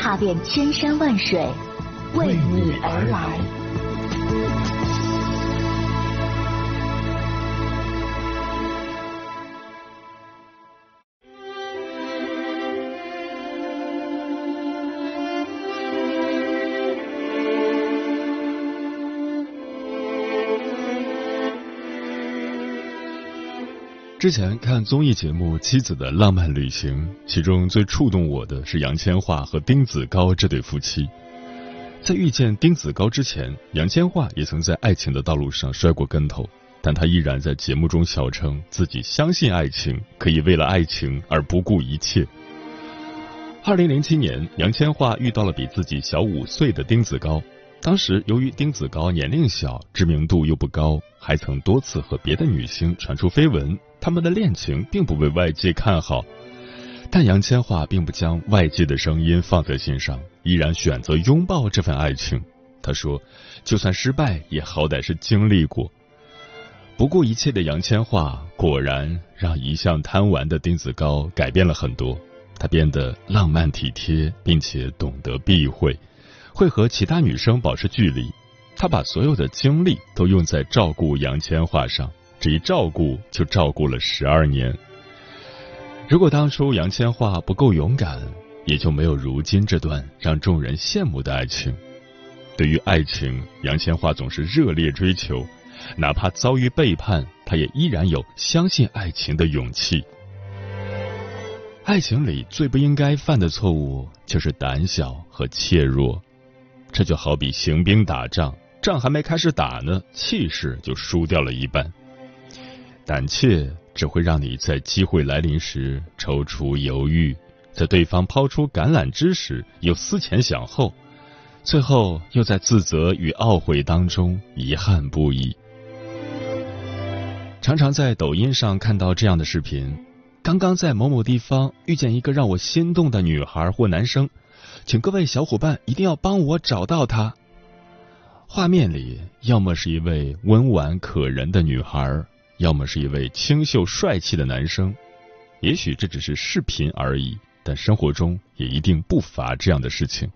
踏遍千山万水，为你而来。之前看综艺节目《妻子的浪漫旅行》，其中最触动我的是杨千嬅和丁子高这对夫妻。在遇见丁子高之前，杨千嬅也曾在爱情的道路上摔过跟头，但她依然在节目中笑称自己相信爱情，可以为了爱情而不顾一切。二零零七年，杨千嬅遇到了比自己小五岁的丁子高。当时由于丁子高年龄小，知名度又不高，还曾多次和别的女星传出绯闻。他们的恋情并不被外界看好，但杨千嬅并不将外界的声音放在心上，依然选择拥抱这份爱情。她说：“就算失败，也好歹是经历过。”不顾一切的杨千嬅果然让一向贪玩的丁子高改变了很多，他变得浪漫体贴，并且懂得避讳，会和其他女生保持距离。他把所有的精力都用在照顾杨千嬅上。这一照顾就照顾了十二年。如果当初杨千嬅不够勇敢，也就没有如今这段让众人羡慕的爱情。对于爱情，杨千嬅总是热烈追求，哪怕遭遇背叛，她也依然有相信爱情的勇气。爱情里最不应该犯的错误就是胆小和怯弱，这就好比行兵打仗，仗还没开始打呢，气势就输掉了一半。胆怯只会让你在机会来临时踌躇犹豫，在对方抛出橄榄枝时又思前想后，最后又在自责与懊悔当中遗憾不已。常常在抖音上看到这样的视频：刚刚在某某地方遇见一个让我心动的女孩或男生，请各位小伙伴一定要帮我找到他。画面里要么是一位温婉可人的女孩。要么是一位清秀帅气的男生，也许这只是视频而已，但生活中也一定不乏这样的事情。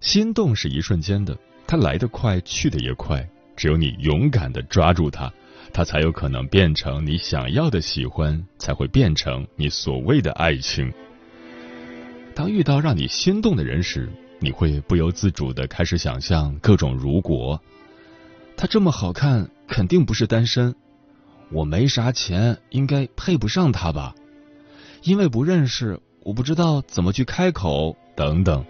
心动是一瞬间的，它来得快，去得也快。只有你勇敢的抓住它，它才有可能变成你想要的喜欢，才会变成你所谓的爱情。当遇到让你心动的人时，你会不由自主的开始想象各种如果。他这么好看，肯定不是单身。我没啥钱，应该配不上他吧？因为不认识，我不知道怎么去开口，等等。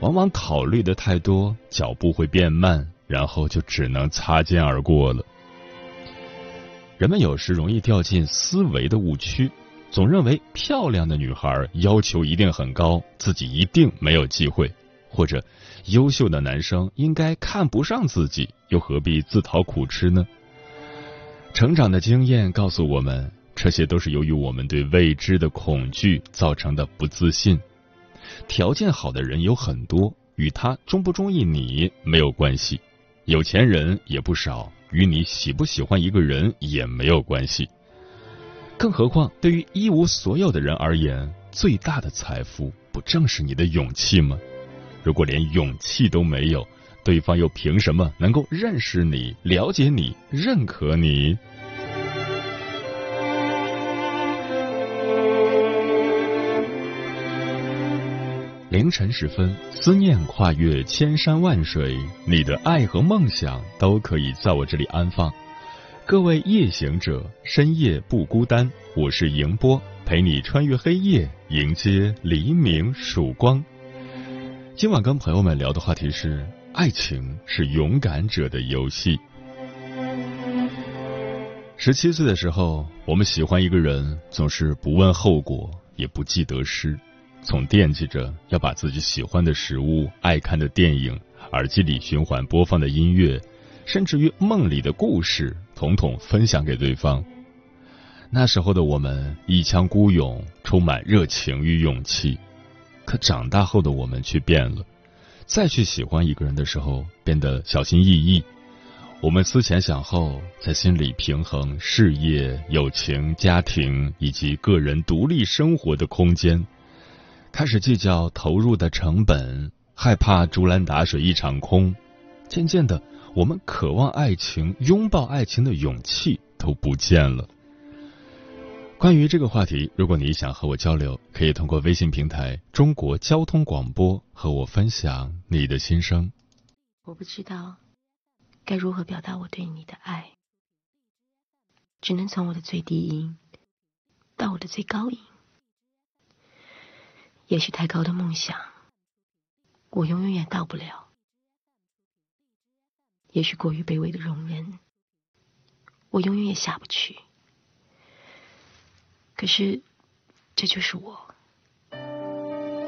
往往考虑的太多，脚步会变慢，然后就只能擦肩而过了。人们有时容易掉进思维的误区，总认为漂亮的女孩要求一定很高，自己一定没有机会；或者优秀的男生应该看不上自己，又何必自讨苦吃呢？成长的经验告诉我们，这些都是由于我们对未知的恐惧造成的不自信。条件好的人有很多，与他中不中意你没有关系；有钱人也不少，与你喜不喜欢一个人也没有关系。更何况，对于一无所有的人而言，最大的财富不正是你的勇气吗？如果连勇气都没有，对方又凭什么能够认识你、了解你、认可你？凌晨时分，思念跨越千山万水，你的爱和梦想都可以在我这里安放。各位夜行者，深夜不孤单，我是迎波，陪你穿越黑夜，迎接黎明曙光。今晚跟朋友们聊的话题是。爱情是勇敢者的游戏。十七岁的时候，我们喜欢一个人，总是不问后果，也不计得失。总惦记着要把自己喜欢的食物、爱看的电影、耳机里循环播放的音乐，甚至于梦里的故事，统统分享给对方。那时候的我们一腔孤勇，充满热情与勇气。可长大后的我们却变了，再去喜欢一个人的时候，变得小心翼翼。我们思前想后，在心里平衡事业、友情、家庭以及个人独立生活的空间，开始计较投入的成本，害怕竹篮打水一场空。渐渐的，我们渴望爱情、拥抱爱情的勇气都不见了。关于这个话题，如果你想和我交流，可以通过微信平台“中国交通广播”和我分享你的心声。我不知道。该如何表达我对你的爱？只能从我的最低音到我的最高音。也许太高的梦想，我永远也到不了；也许过于卑微的容忍，我永远也下不去。可是，这就是我，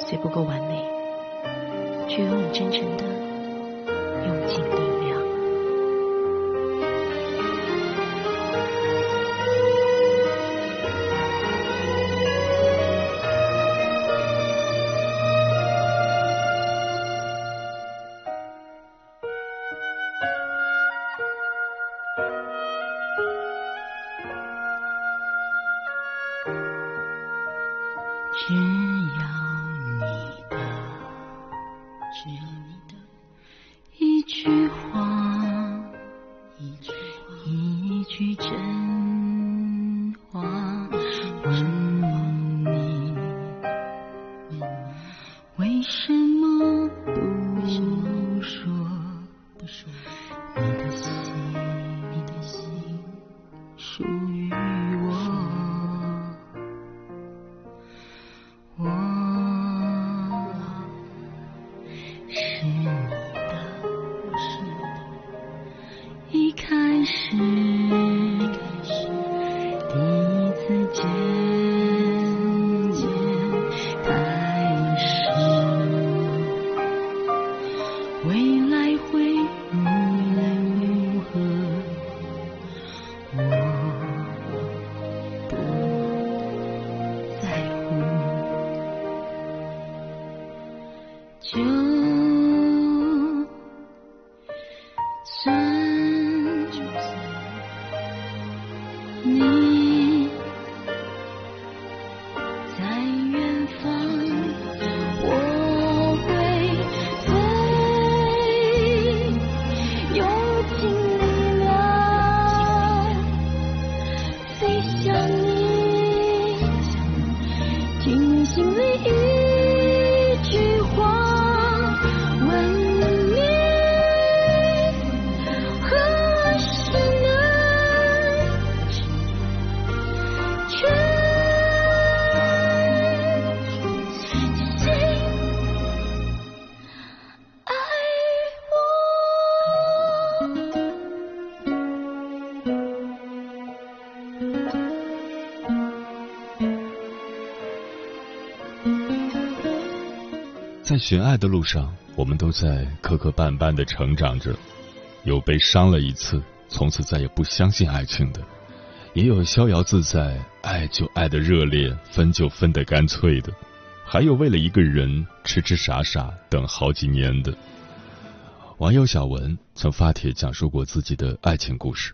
虽不够完美，却永远真诚的用尽力。要你的，只要你的一句话，一句话，一句真。寻爱的路上，我们都在磕磕绊绊的成长着，有被伤了一次，从此再也不相信爱情的，也有逍遥自在，爱就爱的热烈，分就分的干脆的，还有为了一个人痴痴傻傻等好几年的。网友小文曾发帖讲述过自己的爱情故事。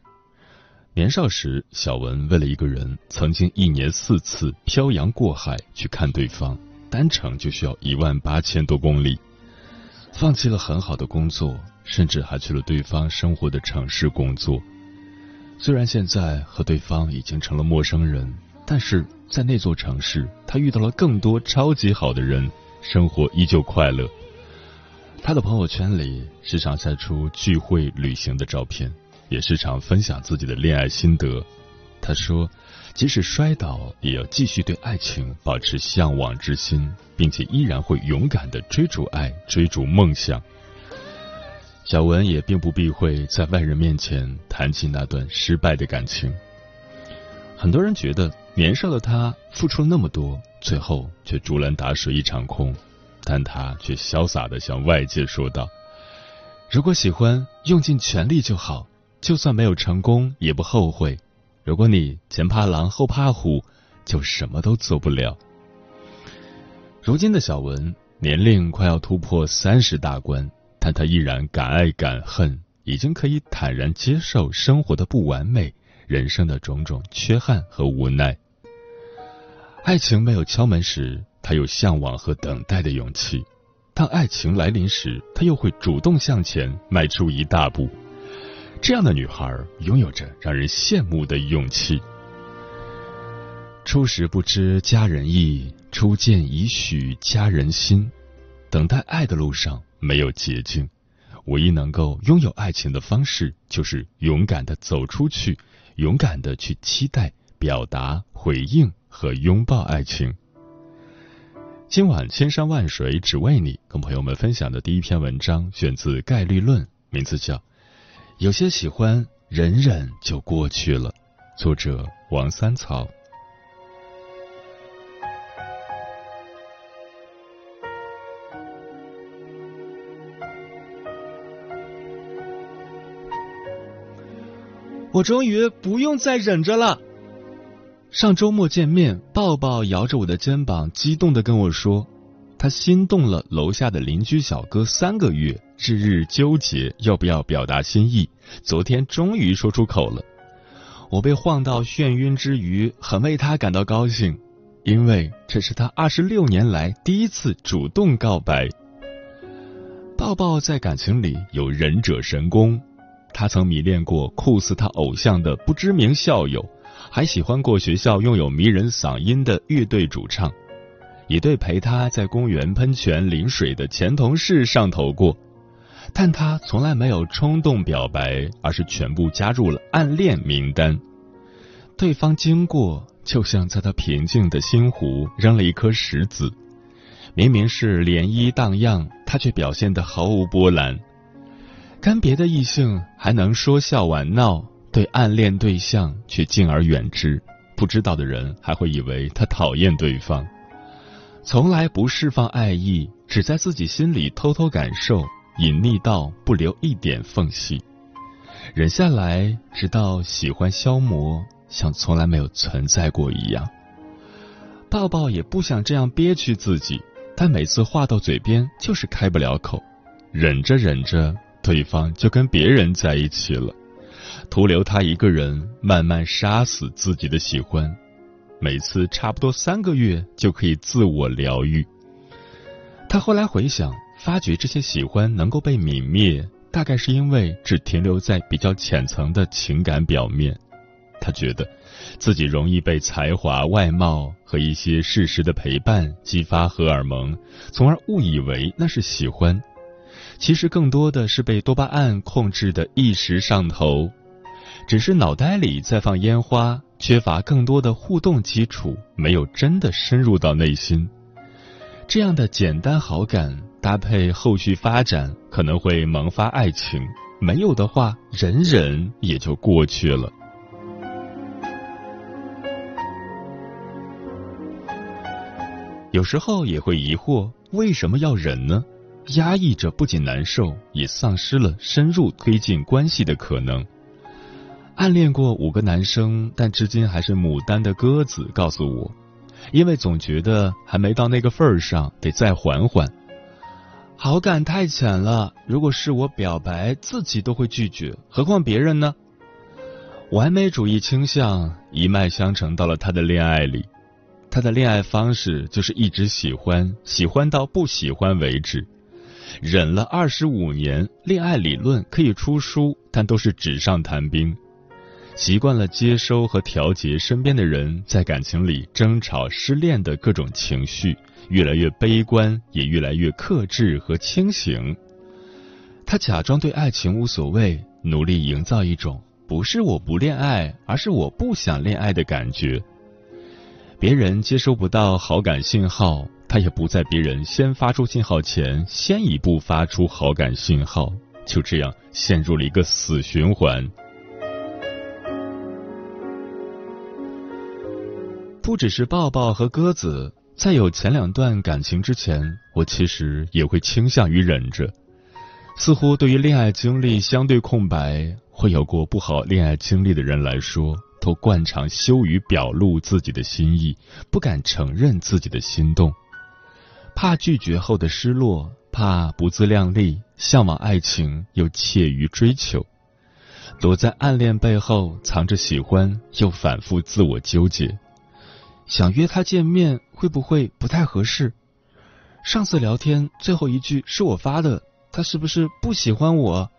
年少时，小文为了一个人，曾经一年四次漂洋过海去看对方。单程就需要一万八千多公里，放弃了很好的工作，甚至还去了对方生活的城市工作。虽然现在和对方已经成了陌生人，但是在那座城市，他遇到了更多超级好的人，生活依旧快乐。他的朋友圈里时常晒出聚会、旅行的照片，也时常分享自己的恋爱心得。他说。即使摔倒，也要继续对爱情保持向往之心，并且依然会勇敢的追逐爱，追逐梦想。小文也并不避讳在外人面前谈起那段失败的感情。很多人觉得年少的他付出了那么多，最后却竹篮打水一场空。但他却潇洒的向外界说道：“如果喜欢，用尽全力就好，就算没有成功也不后悔。如果你前怕狼后怕虎，就什么都做不了。”如今的小文年龄快要突破三十大关，但他依然敢爱敢恨，已经可以坦然接受生活的不完美，人生的种种缺憾和无奈。爱情没有敲门时。他有向往和等待的勇气，当爱情来临时，他又会主动向前迈出一大步。这样的女孩拥有着让人羡慕的勇气。初时不知佳人意，初见已许佳人心。等待爱的路上没有捷径，唯一能够拥有爱情的方式，就是勇敢的走出去，勇敢的去期待、表达、回应和拥抱爱情。今晚千山万水只为你，跟朋友们分享的第一篇文章选自《概率论》，名字叫《有些喜欢忍忍就过去了》，作者王三草。我终于不用再忍着了。上周末见面，抱抱摇着我的肩膀，激动的跟我说：“他心动了楼下的邻居小哥三个月，日日纠结要不要表达心意，昨天终于说出口了。”我被晃到眩晕之余，很为他感到高兴，因为这是他二十六年来第一次主动告白。抱抱在感情里有忍者神功，他曾迷恋过酷似他偶像的不知名校友。还喜欢过学校拥有迷人嗓音的乐队主唱，也对陪他在公园喷泉淋水的前同事上头过，但他从来没有冲动表白，而是全部加入了暗恋名单。对方经过，就像在他平静的心湖扔了一颗石子，明明是涟漪荡漾，他却表现得毫无波澜，跟别的异性还能说笑玩闹。对暗恋对象却敬而远之，不知道的人还会以为他讨厌对方。从来不释放爱意，只在自己心里偷偷感受，隐匿到不留一点缝隙，忍下来，直到喜欢消磨，像从来没有存在过一样。抱抱也不想这样憋屈自己，但每次话到嘴边就是开不了口，忍着忍着，对方就跟别人在一起了。徒留他一个人慢慢杀死自己的喜欢，每次差不多三个月就可以自我疗愈。他后来回想，发觉这些喜欢能够被泯灭，大概是因为只停留在比较浅层的情感表面。他觉得自己容易被才华、外貌和一些事实的陪伴激发荷尔蒙，从而误以为那是喜欢，其实更多的是被多巴胺控制的一时上头。只是脑袋里在放烟花，缺乏更多的互动基础，没有真的深入到内心。这样的简单好感搭配后续发展，可能会萌发爱情；没有的话，忍忍也就过去了。有时候也会疑惑，为什么要忍呢？压抑着不仅难受，也丧失了深入推进关系的可能。暗恋过五个男生，但至今还是牡丹的鸽子告诉我，因为总觉得还没到那个份儿上，得再缓缓。好感太浅了，如果是我表白，自己都会拒绝，何况别人呢？完美主义倾向一脉相承到了他的恋爱里，他的恋爱方式就是一直喜欢，喜欢到不喜欢为止。忍了二十五年，恋爱理论可以出书，但都是纸上谈兵。习惯了接收和调节身边的人在感情里争吵、失恋的各种情绪，越来越悲观，也越来越克制和清醒。他假装对爱情无所谓，努力营造一种不是我不恋爱，而是我不想恋爱的感觉。别人接收不到好感信号，他也不在别人先发出信号前先一步发出好感信号，就这样陷入了一个死循环。不只是抱抱和鸽子，在有前两段感情之前，我其实也会倾向于忍着。似乎对于恋爱经历相对空白、会有过不好恋爱经历的人来说，都惯常羞于表露自己的心意，不敢承认自己的心动，怕拒绝后的失落，怕不自量力，向往爱情又怯于追求，躲在暗恋背后藏着喜欢，又反复自我纠结。想约他见面，会不会不太合适？上次聊天最后一句是我发的，他是不是不喜欢我？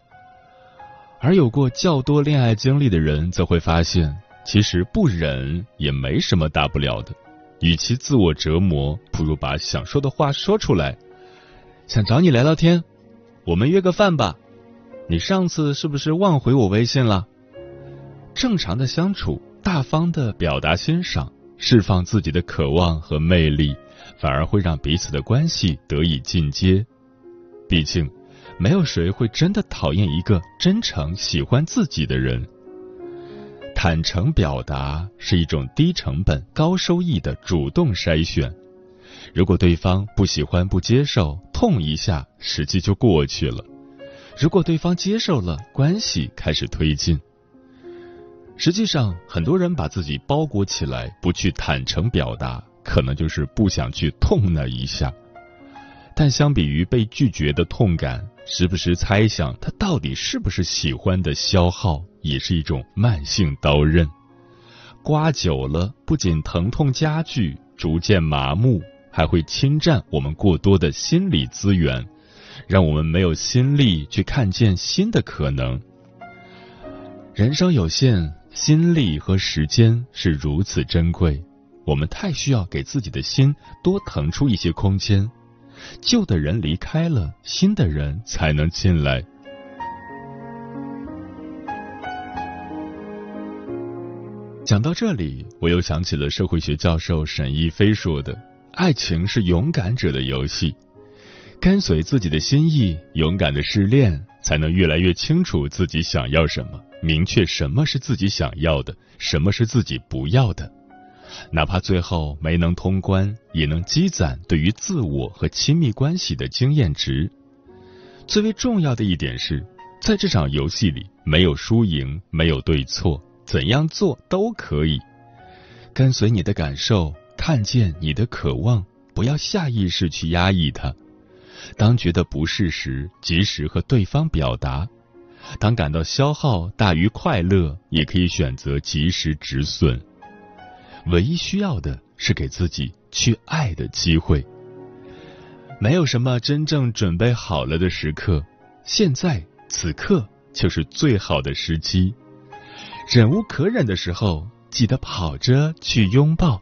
而有过较多恋爱经历的人，则会发现，其实不忍也没什么大不了的。与其自我折磨，不如把想说的话说出来。想找你聊聊天，我们约个饭吧。你上次是不是忘回我微信了？正常的相处，大方的表达欣赏。释放自己的渴望和魅力，反而会让彼此的关系得以进阶。毕竟，没有谁会真的讨厌一个真诚喜欢自己的人。坦诚表达是一种低成本高收益的主动筛选。如果对方不喜欢不接受，痛一下，实际就过去了；如果对方接受了，关系开始推进。实际上，很多人把自己包裹起来，不去坦诚表达，可能就是不想去痛那一下。但相比于被拒绝的痛感，时不时猜想他到底是不是喜欢的消耗，也是一种慢性刀刃。刮久了，不仅疼痛加剧，逐渐麻木，还会侵占我们过多的心理资源，让我们没有心力去看见新的可能。人生有限。心力和时间是如此珍贵，我们太需要给自己的心多腾出一些空间。旧的人离开了，新的人才能进来。讲到这里，我又想起了社会学教授沈一飞说的：“爱情是勇敢者的游戏，跟随自己的心意，勇敢的试炼，才能越来越清楚自己想要什么。”明确什么是自己想要的，什么是自己不要的，哪怕最后没能通关，也能积攒对于自我和亲密关系的经验值。最为重要的一点是，在这场游戏里，没有输赢，没有对错，怎样做都可以。跟随你的感受，看见你的渴望，不要下意识去压抑它。当觉得不适时，及时和对方表达。当感到消耗大于快乐，也可以选择及时止损。唯一需要的是给自己去爱的机会。没有什么真正准备好了的时刻，现在此刻就是最好的时机。忍无可忍的时候，记得跑着去拥抱。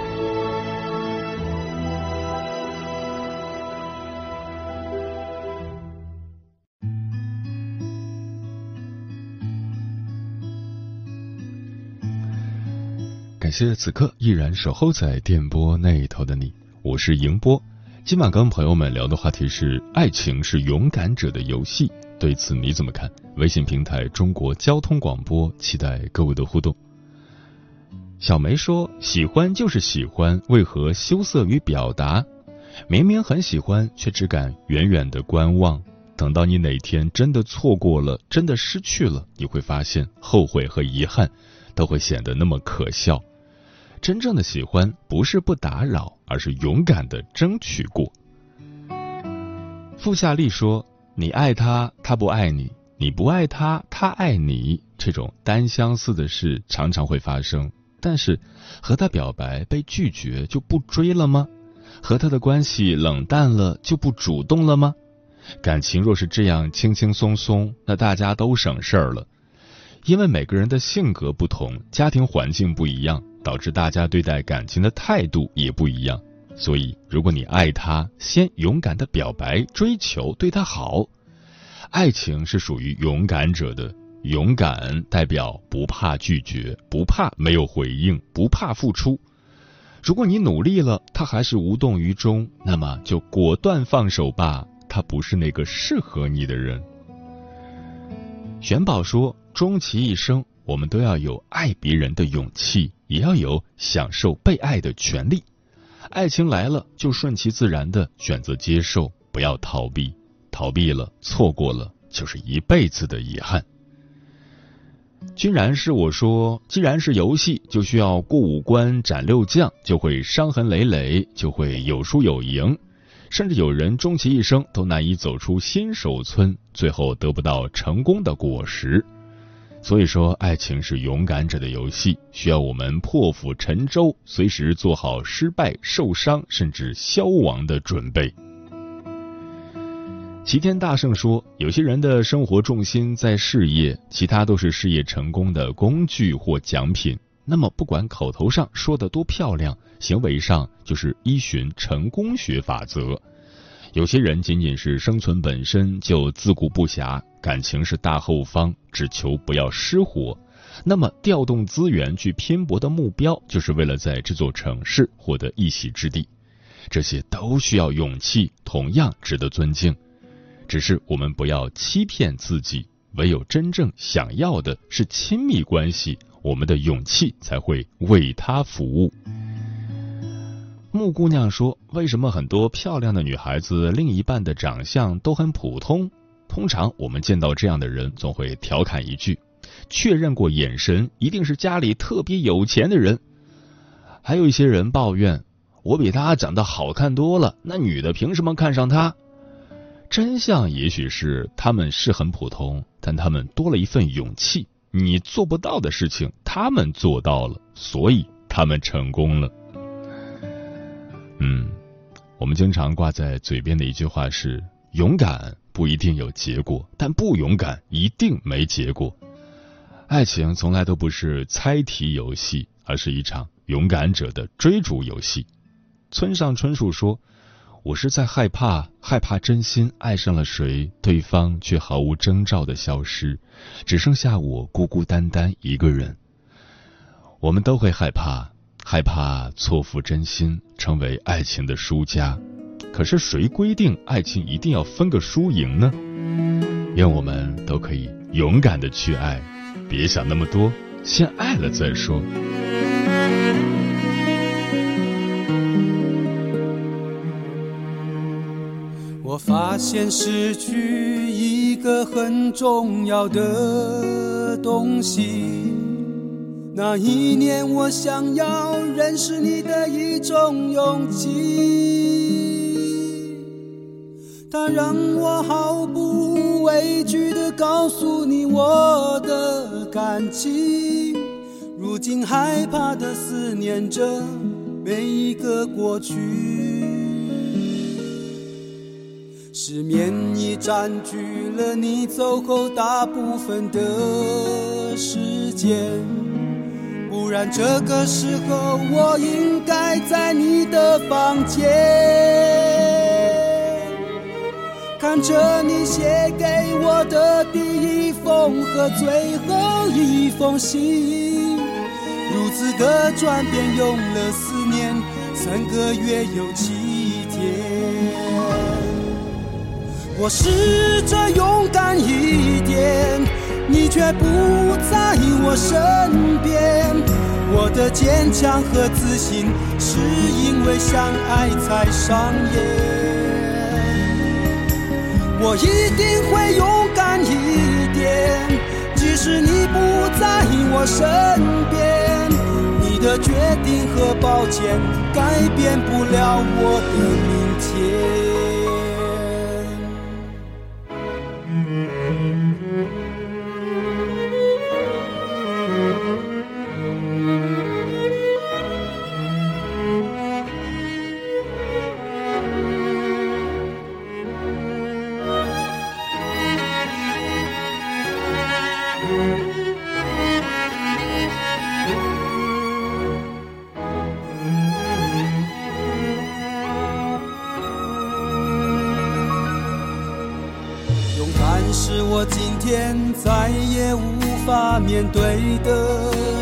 谢此刻依然守候在电波那头的你，我是迎波。今晚跟朋友们聊的话题是：爱情是勇敢者的游戏，对此你怎么看？微信平台中国交通广播，期待各位的互动。小梅说：“喜欢就是喜欢，为何羞涩于表达？明明很喜欢，却只敢远远的观望。等到你哪天真的错过了，真的失去了，你会发现后悔和遗憾都会显得那么可笑。”真正的喜欢不是不打扰，而是勇敢的争取过。傅夏丽说：“你爱他，他不爱你；你不爱他，他爱你。这种单相思的事常常会发生。但是，和他表白被拒绝就不追了吗？和他的关系冷淡了就不主动了吗？感情若是这样轻轻松松，那大家都省事儿了。因为每个人的性格不同，家庭环境不一样，导致大家对待感情的态度也不一样。所以，如果你爱他，先勇敢的表白、追求，对他好。爱情是属于勇敢者的，勇敢代表不怕拒绝，不怕没有回应，不怕付出。如果你努力了，他还是无动于衷，那么就果断放手吧，他不是那个适合你的人。玄宝说。终其一生，我们都要有爱别人的勇气，也要有享受被爱的权利。爱情来了，就顺其自然的选择接受，不要逃避。逃避了，错过了，就是一辈子的遗憾。君然是我说，既然是游戏，就需要过五关斩六将，就会伤痕累累，就会有输有赢，甚至有人终其一生都难以走出新手村，最后得不到成功的果实。所以说，爱情是勇敢者的游戏，需要我们破釜沉舟，随时做好失败、受伤甚至消亡的准备。齐天大圣说，有些人的生活重心在事业，其他都是事业成功的工具或奖品。那么，不管口头上说的多漂亮，行为上就是依循成功学法则。有些人仅仅是生存本身就自顾不暇，感情是大后方，只求不要失火。那么调动资源去拼搏的目标，就是为了在这座城市获得一席之地。这些都需要勇气，同样值得尊敬。只是我们不要欺骗自己，唯有真正想要的是亲密关系，我们的勇气才会为他服务。木姑娘说：“为什么很多漂亮的女孩子另一半的长相都很普通？通常我们见到这样的人，总会调侃一句：确认过眼神，一定是家里特别有钱的人。还有一些人抱怨：我比他长得好看多了，那女的凭什么看上他？真相也许是他们是很普通，但他们多了一份勇气。你做不到的事情，他们做到了，所以他们成功了。”嗯，我们经常挂在嘴边的一句话是：勇敢不一定有结果，但不勇敢一定没结果。爱情从来都不是猜题游戏，而是一场勇敢者的追逐游戏。村上春树说：“我是在害怕，害怕真心爱上了谁，对方却毫无征兆的消失，只剩下我孤孤单单一个人。”我们都会害怕。害怕错付真心，成为爱情的输家。可是谁规定爱情一定要分个输赢呢？愿我们都可以勇敢的去爱，别想那么多，先爱了再说。我发现失去一个很重要的东西。那一年，我想要认识你的一种勇气，它让我毫不畏惧地告诉你我的感情。如今害怕地思念着每一个过去，失眠已占据了你走后大部分的时间。不然这个时候我应该在你的房间，看着你写给我的第一封和最后一封信，如此的转变用了四年三个月有七天，我试着勇敢一点。你却不在我身边，我的坚强和自信是因为相爱才上演。我一定会勇敢一点，即使你不在我身边，你的决定和抱歉改变不了我的明天。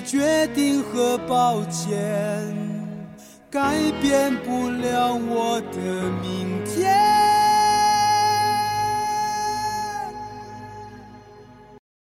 决定和抱歉，改变不了我的命。